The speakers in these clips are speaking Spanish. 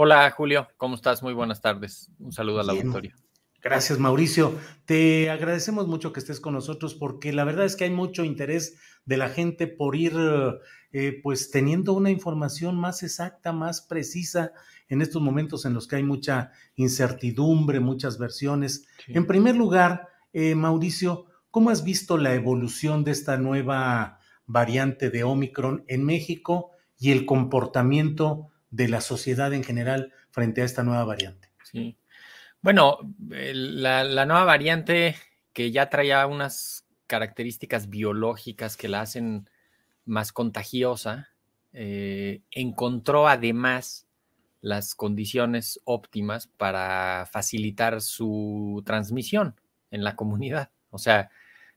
Hola Julio, ¿cómo estás? Muy buenas tardes. Un saludo al auditorio. Gracias Mauricio. Te agradecemos mucho que estés con nosotros porque la verdad es que hay mucho interés de la gente por ir eh, pues teniendo una información más exacta, más precisa en estos momentos en los que hay mucha incertidumbre, muchas versiones. Sí. En primer lugar, eh, Mauricio, ¿cómo has visto la evolución de esta nueva variante de Omicron en México y el comportamiento de la sociedad en general frente a esta nueva variante? Sí. Bueno, la nueva variante que ya traía unas características biológicas que la hacen más contagiosa, eh, encontró además las condiciones óptimas para facilitar su transmisión en la comunidad. O sea,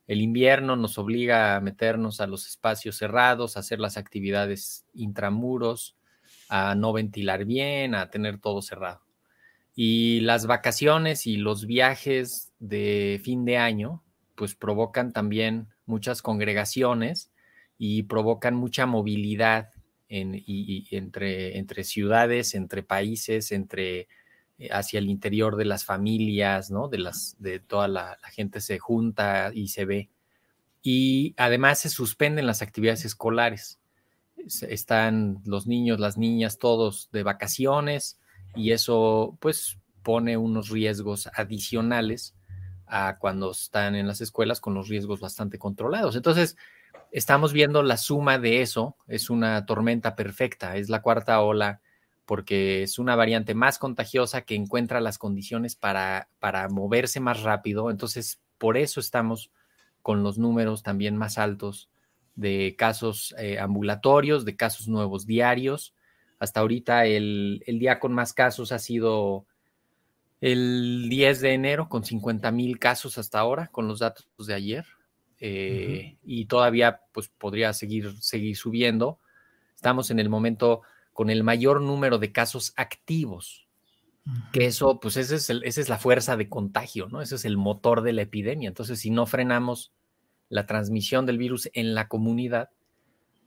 el invierno nos obliga a meternos a los espacios cerrados, a hacer las actividades intramuros, a no ventilar bien, a tener todo cerrado. Y las vacaciones y los viajes de fin de año, pues provocan también muchas congregaciones y provocan mucha movilidad en- y- entre, entre ciudades, entre países, entre eh, hacia el interior de las familias, ¿no? De las, de toda la gente se junta y se ve. Y además se suspenden las actividades escolares. Es- Están los niños, las niñas, todos de vacaciones y eso pues pone unos riesgos adicionales a cuando están en las escuelas con los riesgos bastante controlados. Entonces, estamos viendo la suma de eso, es una tormenta perfecta, es la cuarta ola porque es una variante más contagiosa que encuentra las condiciones para, para moverse más rápido. Entonces, por eso estamos con los números también más altos de casos eh, ambulatorios, de casos nuevos diarios. Hasta ahorita el, el día con más casos ha sido el 10 de enero, con 50 mil casos hasta ahora, con los datos de ayer. Eh, Y todavía pues, podría seguir, seguir subiendo. Estamos en el momento con el mayor número de casos activos, que eso, pues ese es el- esa es la fuerza de contagio, ¿no? Ese es el motor de la epidemia. Entonces, si no frenamos la transmisión del virus en la comunidad,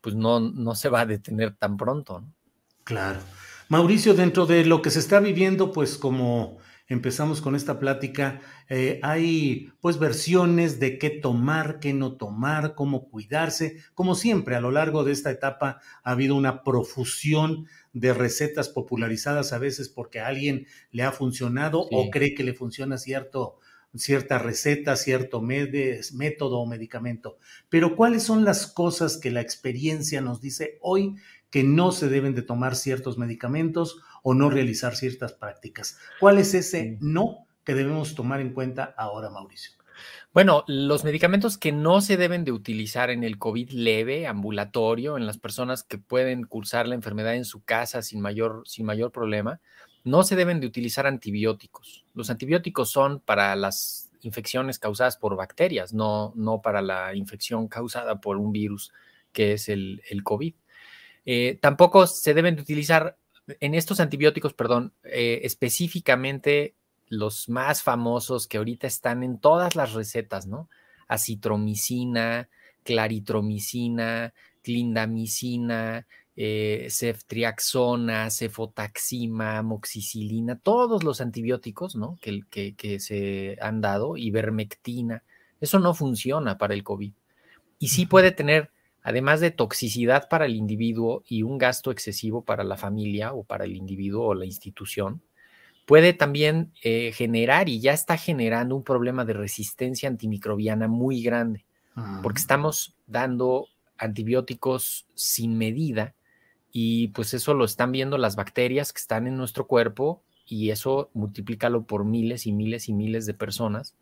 pues no, no se va a detener tan pronto, ¿no? Claro. Mauricio, dentro de lo que se está viviendo, pues como empezamos con esta plática, eh, hay pues versiones de qué tomar, qué no tomar, cómo cuidarse. Como siempre, a lo largo de esta etapa ha habido una profusión de recetas popularizadas a veces porque a alguien le ha funcionado Sí. o cree que le funciona cierto, cierta receta, cierto método o medicamento. Pero ¿cuáles son las cosas que la experiencia nos dice hoy que no se deben de tomar ciertos medicamentos o no realizar ciertas prácticas. ¿Cuál es ese no que debemos tomar en cuenta ahora, Mauricio? Bueno, los medicamentos que no se deben de utilizar en el COVID leve, ambulatorio, en las personas que pueden cursar la enfermedad en su casa sin mayor, sin mayor problema, no se deben de utilizar antibióticos. Los antibióticos son para las infecciones causadas por bacterias, no, no para la infección causada por un virus que es el, el COVID. Eh, tampoco se deben de utilizar en estos antibióticos, perdón, eh, específicamente los más famosos que ahorita están en todas las recetas, ¿no? Acitromicina, claritromicina, clindamicina, eh, ceftriaxona, cefotaxima, moxicilina, todos los antibióticos ¿no? que, que, se han dado, ivermectina, eso no funciona para el COVID. Y sí puede tener, además de toxicidad para el individuo y un gasto excesivo para la familia o para el individuo o la institución, puede también eh, generar y ya está generando un problema de resistencia antimicrobiana muy grande, porque estamos dando antibióticos sin medida y pues eso lo están viendo las bacterias que están en nuestro cuerpo y eso multiplícalo por miles y miles y miles de personas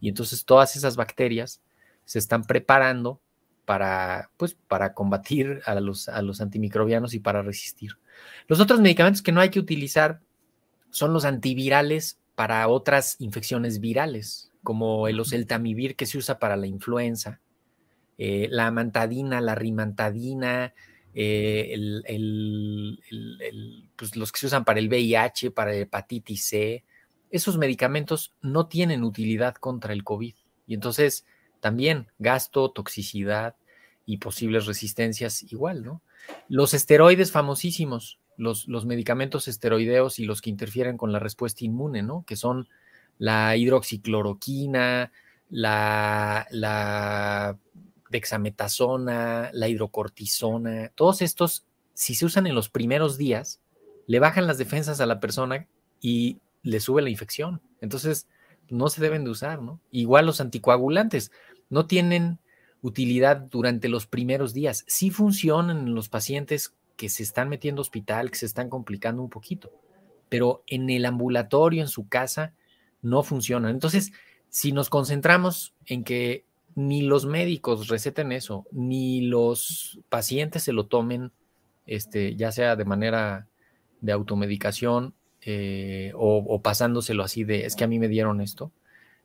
y entonces todas esas bacterias se están preparando para, pues, para combatir a los, a los antimicrobianos y para resistir. Los otros medicamentos que no hay que utilizar son los antivirales para otras infecciones virales, como el oseltamivir que se usa para la influenza, eh, la amantadina, la rimantadina, eh, pues los que se usan para el VIH, para la hepatitis C, esos medicamentos no tienen utilidad contra el COVID. Y entonces también gasto, toxicidad y posibles resistencias igual, ¿no? Los esteroides famosísimos, los, los medicamentos esteroideos y los que interfieren con la respuesta inmune, ¿no? Que son la hidroxicloroquina, la, la dexametasona, la hidrocortisona, todos estos, si se usan en los primeros días, le bajan las defensas a la persona y le sube la infección. Entonces, no se deben de usar, ¿no? Igual los anticoagulantes no tienen utilidad durante los primeros días. Sí funcionan en los pacientes que se están metiendo hospital, que se están complicando un poquito, pero en el ambulatorio, en su casa, no funcionan. Entonces, si nos concentramos en que ni los médicos receten eso, ni los pacientes se lo tomen, este, ya sea de manera de automedicación eh, o, pasándoselo así de, es que a mí me dieron esto.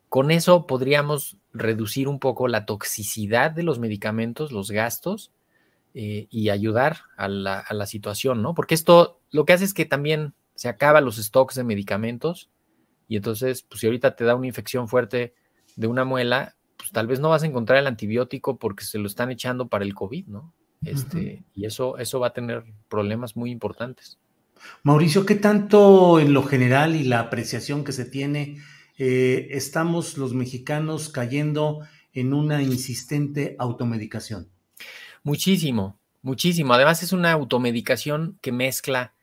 Con eso podríamos reducir un poco la toxicidad de los medicamentos, los gastos, eh, y ayudar a la, a la, situación, ¿no? Porque esto lo que hace es que también se acaban los stocks de medicamentos y entonces, pues si ahorita te da una infección fuerte de una muela, pues tal vez no vas a encontrar el antibiótico porque se lo están echando para el COVID, ¿no? Este, Y eso, eso va a tener problemas muy importantes. Mauricio, ¿qué tanto en lo general y la apreciación que se tiene eh, estamos los mexicanos cayendo en una insistente automedicación? Muchísimo, muchísimo. Además es una automedicación que mezcla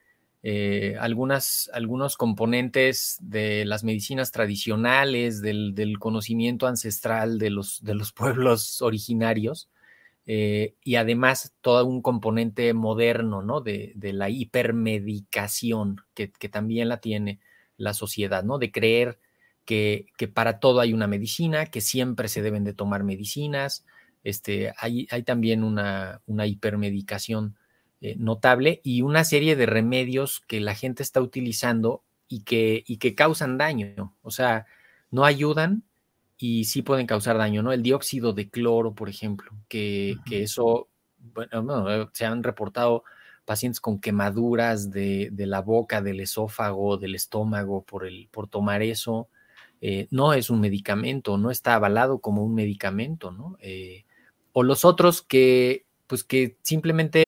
eh, algunas, algunos componentes de las medicinas tradicionales, del, conocimiento ancestral de los, de los pueblos originarios, eh, y además todo un componente moderno, ¿no? De, la hipermedicación, que, también la tiene la sociedad, ¿no? De creer que, que, para todo hay una medicina, que siempre se deben de tomar medicinas. Este, hay, hay también una, una hipermedicación eh, notable y una serie de remedios que la gente está utilizando y que, y que causan daño. O sea, no ayudan y sí pueden causar daño, ¿no? El dióxido de cloro, por ejemplo, que, que eso, bueno, eh, se han reportado pacientes con quemaduras de, de, la boca, del esófago, del estómago por, el, por tomar eso. Eh, no es un medicamento, no está avalado como un medicamento, ¿no? o los otros que, pues que simplemente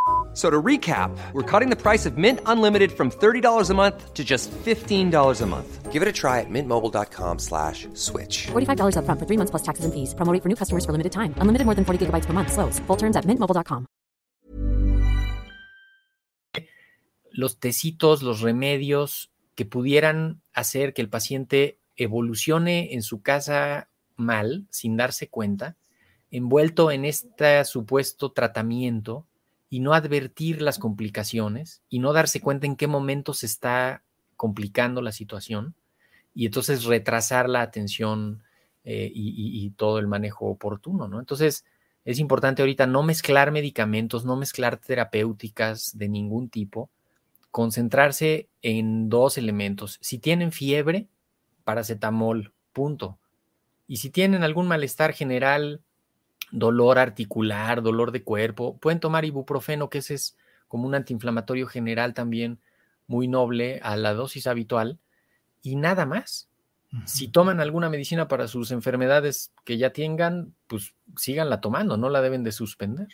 So to recap, we're cutting the price of Mint Unlimited from $30 a month to just $15 a month. Give it a try at mintmobile.com slash switch. $45 up front for three months plus taxes and fees. Promo for new customers for limited time. Unlimited more than 40 gigabytes per month. Slows. Full terms at mintmobile.com. Los tecitos, los remedios que pudieran hacer que el paciente evolucione en su casa mal, sin darse cuenta, envuelto en este supuesto tratamiento y no advertir las complicaciones y no darse cuenta en qué momento se está complicando la situación y entonces retrasar la atención eh, y, todo el manejo oportuno, ¿no? Entonces, es importante ahorita no mezclar medicamentos, no mezclar terapéuticas de ningún tipo, concentrarse en dos elementos. Si tienen fiebre, paracetamol, punto. Y si tienen algún malestar general, dolor articular, dolor de cuerpo, pueden tomar ibuprofeno, que ese es como un antiinflamatorio general también muy noble a la dosis habitual, y nada más. Si toman alguna medicina para sus enfermedades que ya tengan, pues síganla tomando, no la deben de suspender.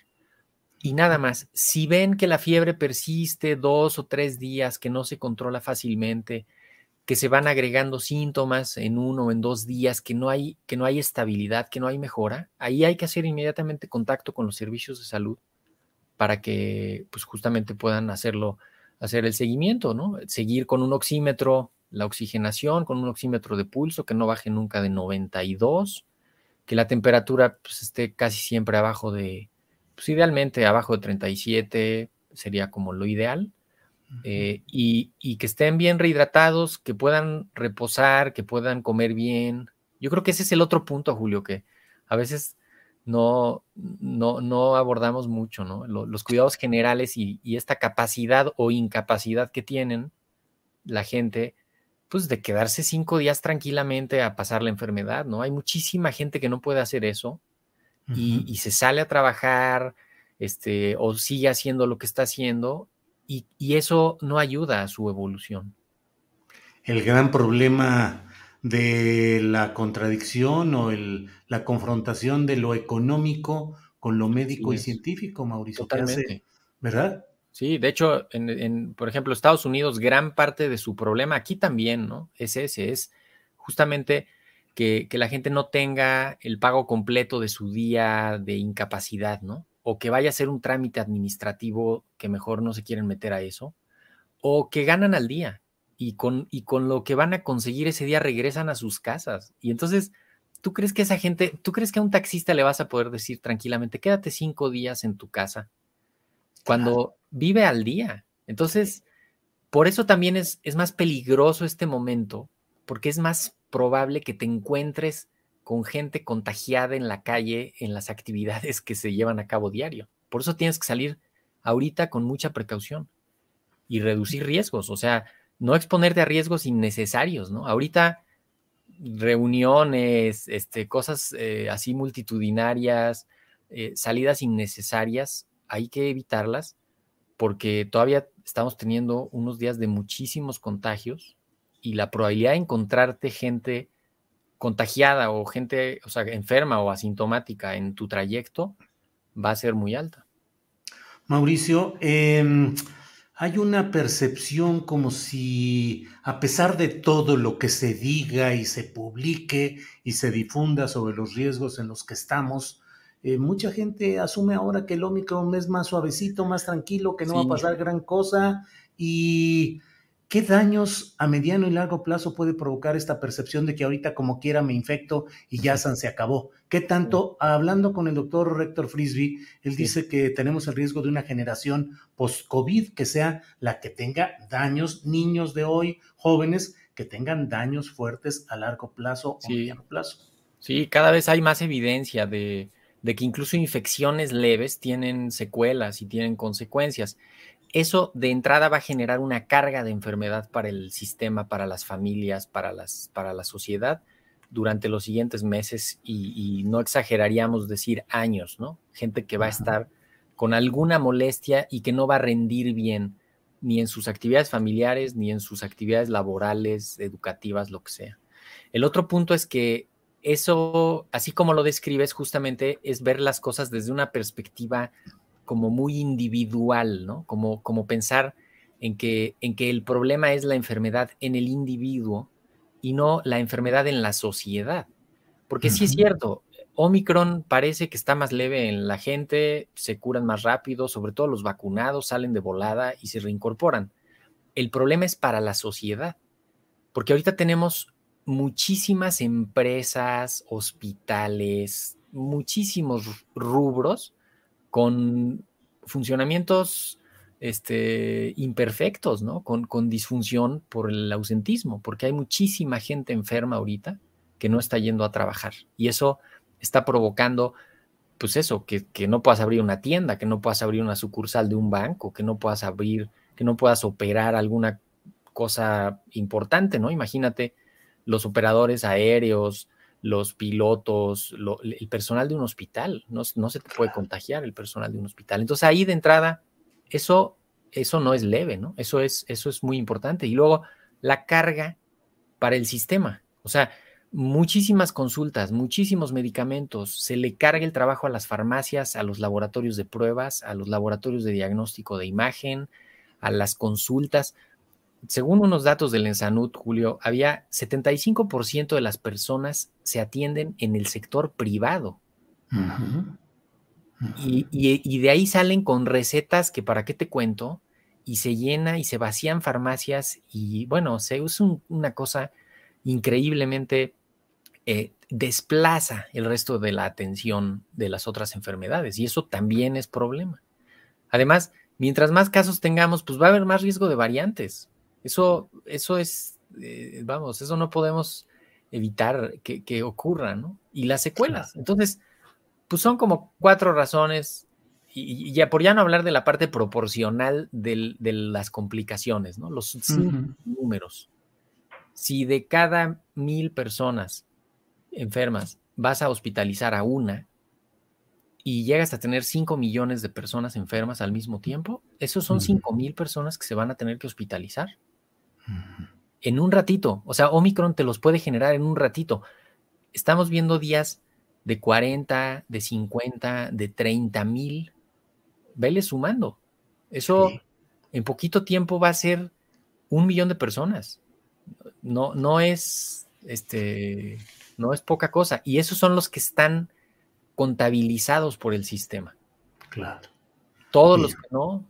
Y nada más, si ven que la fiebre persiste dos o tres días, que no se controla fácilmente, que se van agregando síntomas en uno o en dos días, que no hay, que no hay estabilidad, que no hay mejora, ahí hay que hacer inmediatamente contacto con los servicios de salud para que pues justamente puedan hacerlo, hacer el seguimiento, ¿no? Seguir con un oxímetro la oxigenación con un oxímetro de pulso que no baje nunca de 92, que la temperatura pues, esté casi siempre abajo de, pues idealmente abajo de 37 sería como lo ideal, eh, y, que estén bien rehidratados, que puedan reposar, que puedan comer bien. Yo creo que ese es el otro punto, Julio, que a veces no, no, no abordamos mucho, ¿no? Los, cuidados generales y, y, esta capacidad o incapacidad que tienen la gente pues de quedarse cinco días tranquilamente a pasar la enfermedad, ¿no? Hay muchísima gente que no puede hacer eso y, se sale a trabajar, este, o sigue haciendo lo que está haciendo y, eso no ayuda a su evolución. El gran problema de la contradicción o el, la confrontación de lo económico con lo médico y científico, Mauricio. Totalmente. ¿Verdad? Sí, de hecho, en, por ejemplo, Estados Unidos, gran parte de su problema, aquí también, ¿no? Es ese, es justamente que, la gente no tenga el pago completo de su día de incapacidad, ¿no? O que vaya a ser un trámite administrativo que mejor no se quieren meter a eso, o que ganan al día y con, y con lo que van a conseguir ese día regresan a sus casas. Y entonces, ¿tú crees que esa gente, tú crees que a un taxista le vas a poder decir tranquilamente, quédate cinco días en tu casa? Cuando vive al día. Entonces, por eso también es, es más peligroso este momento, porque es más probable que te encuentres con gente contagiada en la calle en las actividades que se llevan a cabo diario. Por eso tienes que salir ahorita con mucha precaución y reducir riesgos, o sea, no exponerte a riesgos innecesarios, ¿no? Ahorita reuniones, este, cosas eh, así multitudinarias, eh, salidas innecesarias, hay que evitarlas porque todavía estamos teniendo unos días de muchísimos contagios y la probabilidad de encontrarte gente contagiada o gente, o sea, enferma o asintomática en tu trayecto va a ser muy alta. Mauricio, em, hay una percepción como si, a pesar de todo lo que se diga y se publique y se difunda sobre los riesgos en los que estamos, eh, mucha gente asume ahora que el Omicron es más suavecito, más tranquilo, que no va a pasar gran cosa. ¿Y qué daños a mediano y largo plazo puede provocar esta percepción de que ahorita como quiera me infecto y ya se acabó? ¿Qué tanto? Hablando con el doctor Rector Frisby, él dice que tenemos el riesgo de una generación post-COVID que sea la que tenga daños, niños de hoy, jóvenes, que tengan daños fuertes a largo plazo o mediano plazo. Sí, cada vez hay más evidencia de, de que incluso infecciones leves tienen secuelas y tienen consecuencias. Eso de entrada va a generar una carga de enfermedad para el sistema, para las familias, para, las, para la sociedad durante los siguientes meses y, no exageraríamos decir años, ¿no? Gente que va a estar con alguna molestia y que no va a rendir bien ni en sus actividades familiares, ni en sus actividades laborales, educativas, lo que sea. El otro punto es que eso, así como lo describes, justamente es ver las cosas desde una perspectiva como muy individual, ¿no? Como, como pensar en que, en que el problema es la enfermedad en el individuo y no la enfermedad en la sociedad. Porque sí es cierto, Omicron parece que está más leve en la gente, se curan más rápido, sobre todo los vacunados salen de volada y se reincorporan. El problema es para la sociedad, porque ahorita tenemos muchísimas empresas, hospitales, muchísimos rubros con funcionamientos este, imperfectos, ¿no? Con, disfunción por el ausentismo, porque hay muchísima gente enferma ahorita que no está yendo a trabajar. Y eso está provocando, pues eso, que, que, no puedas abrir una tienda, que no puedas abrir una sucursal de un banco, que no puedas abrir, que no puedas operar alguna cosa importante, ¿no? Imagínate los operadores aéreos, los pilotos, el personal de un hospital, no, se te puede contagiar el personal de un hospital. Entonces ahí de entrada, eso, eso no es leve, ¿no? Eso es, eso es muy importante. Y luego la carga para el sistema, o sea, muchísimas consultas, muchísimos medicamentos, se le carga el trabajo a las farmacias, a los laboratorios de pruebas, a los laboratorios de diagnóstico de imagen, a las consultas según unos datos del Ensanud, Julio, había 75% de las personas se atienden en el sector privado. Y, de ahí salen con recetas que para qué te cuento, y se llena y se vacían farmacias y bueno, se usa una cosa increíblemente eh, desplaza el resto de la atención de las otras enfermedades y eso también es problema. Además, mientras más casos tengamos, pues va a haber más riesgo de variantes. Eso, eso es, eh, vamos, eso no podemos evitar que, ocurra, ¿no? Y las secuelas. Entonces, pues son como cuatro razones, y, ya por ya no hablar de la parte proporcional de las complicaciones, ¿no? Los números. Si de cada mil personas enfermas vas a hospitalizar a una y llegas a tener cinco millones de personas enfermas al mismo tiempo, esos son cinco mil personas que se van a tener que hospitalizar en un ratito. O sea, Omicron te los puede generar en un ratito. Estamos viendo días de 40, de 50, de 30 mil. Vele sumando. Eso en poquito tiempo va a ser un millón de personas. No, no es este, no es poca cosa. Y esos son los que están contabilizados por el sistema. Claro. Todos los que no,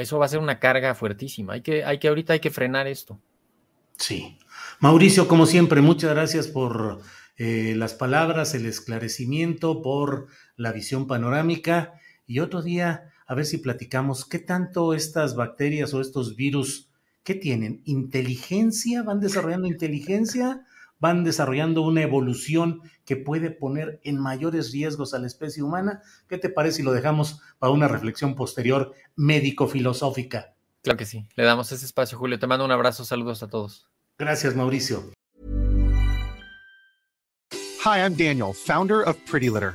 eso va a ser una carga fuertísima. Hay que, hay que ahorita hay que frenar esto. Sí. Mauricio, como siempre, muchas gracias por eh, las palabras, el esclarecimiento, por la visión panorámica. Y otro día, a ver si platicamos qué tanto estas bacterias o estos virus, ¿qué tienen? ¿Inteligencia? ¿Van desarrollando inteligencia? Van desarrollando una evolución que puede poner en mayores riesgos a la especie humana. ¿Qué te parece si lo dejamos para una reflexión posterior médico-filosófica? Claro que sí, le damos ese espacio, Julio. Te mando un abrazo, saludos a todos. Gracias, Mauricio. Hi, I'm Daniel, founder of Pretty Litter.